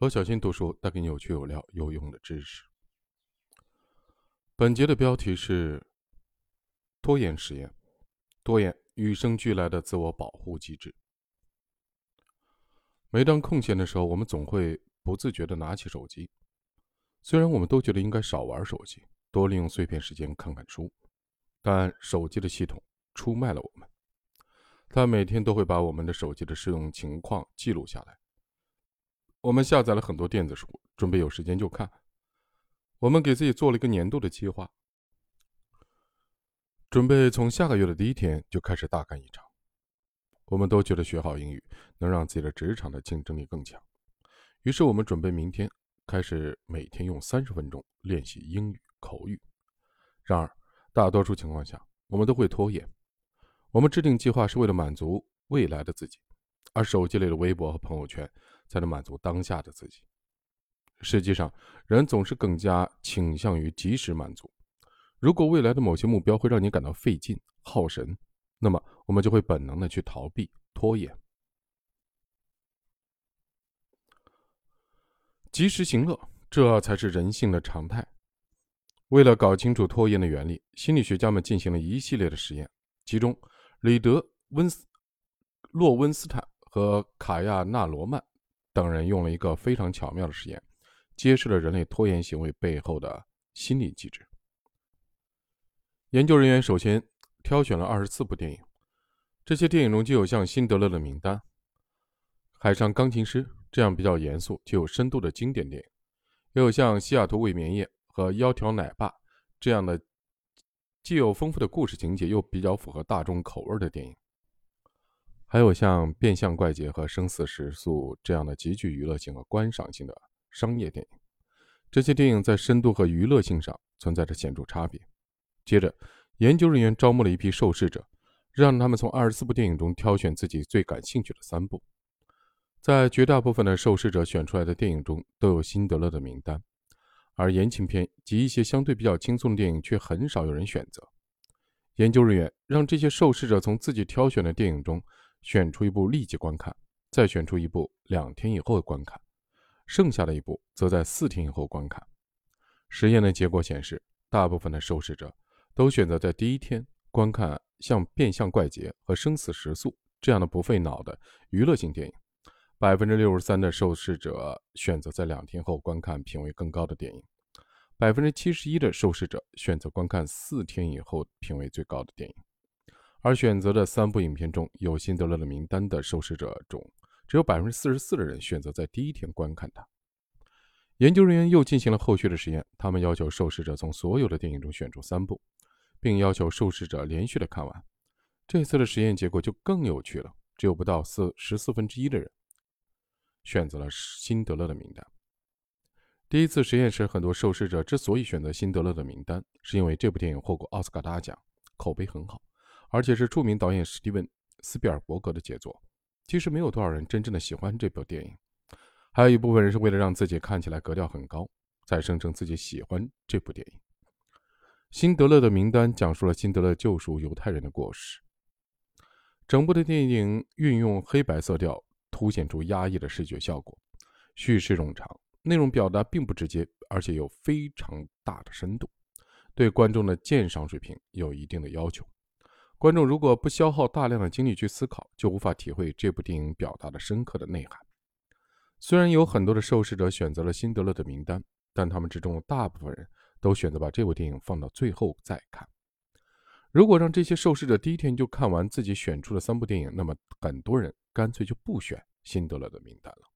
罗小新读书带给你有趣有料有用的知识。本节的标题是拖延实验，拖延与生俱来的自我保护机制。每当空闲的时候，我们总会不自觉的拿起手机。虽然我们都觉得应该少玩手机，多利用碎片时间看看书，但手机的系统出卖了我们。它每天都会把我们的手机的使用情况记录下来。我们下载了很多电子书，准备有时间就看。我们给自己做了一个年度的计划，准备从下个月的第一天就开始大干一场。我们都觉得学好英语能让自己的职场的竞争力更强，于是我们准备明天开始每天用三十分钟练习英语口语。然而，大多数情况下，我们都会拖延。我们制定计划是为了满足未来的自己，而手机里的微博和朋友圈。才能满足当下的自己。实际上，人总是更加倾向于及时满足。如果未来的某些目标会让你感到费劲、耗神，那么我们就会本能的去逃避、拖延。及时行乐，这才是人性的常态。为了搞清楚拖延的原理，心理学家们进行了一系列的实验，其中，里德温斯洛温斯坦和卡亚纳罗曼。等人用了一个非常巧妙的实验，揭示了人类拖延行为背后的心理机制。研究人员首先挑选了二十四部电影，这些电影中就有像《辛德勒的名单》《海上钢琴师》这样比较严肃、具有深度的经典电影，也有像《西雅图未眠夜》和《窈窕奶爸》这样的既有丰富的故事情节又比较符合大众口味的电影。还有像《变相怪杰》和《生死时速》这样的极具娱乐性和观赏性的商业电影，这些电影在深度和娱乐性上存在着显著差别。接着，研究人员招募了一批受试者，让他们从二十四部电影中挑选自己最感兴趣的三部。在绝大部分的受试者选出来的电影中都有辛德勒的名单，而言情片及一些相对比较轻松的电影却很少有人选择。研究人员让这些受试者从自己挑选的电影中。选出一部立即观看，再选出一部两天以后观看，剩下的一部则在四天以后观看。实验的结果显示，大部分的受试者都选择在第一天观看像《变相怪杰》和《生死时速》这样的不费脑的娱乐性电影。百分之六十三的受试者选择在两天后观看品位更高的电影。百分之七十一的受试者选择观看四天以后品位最高的电影。而选择的三部影片中有辛德勒的名单的受试者中，只有百分之四十四的人选择在第一天观看它。研究人员又进行了后续的实验，他们要求受试者从所有的电影中选出三部，并要求受试者连续的看完。这次的实验结果就更有趣了，只有不到四十四分之一的人选择了辛德勒的名单。第一次实验时，很多受试者之所以选择辛德勒的名单，是因为这部电影获过奥斯卡大奖，口碑很好。而且是著名导演史蒂文·斯皮尔伯格的杰作。其实没有多少人真正的喜欢这部电影，还有一部分人是为了让自己看起来格调很高，才声称自己喜欢这部电影。《辛德勒的名单》讲述了辛德勒救赎犹太人的故事。整部的电影运用黑白色调，凸显出压抑的视觉效果，叙事冗长，内容表达并不直接，而且有非常大的深度，对观众的鉴赏水平有一定的要求。观众如果不消耗大量的精力去思考，就无法体会这部电影表达的深刻的内涵。虽然有很多的受试者选择了辛德勒的名单，但他们之中大部分人都选择把这部电影放到最后再看。如果让这些受试者第一天就看完自己选出的三部电影，那么很多人干脆就不选辛德勒的名单了。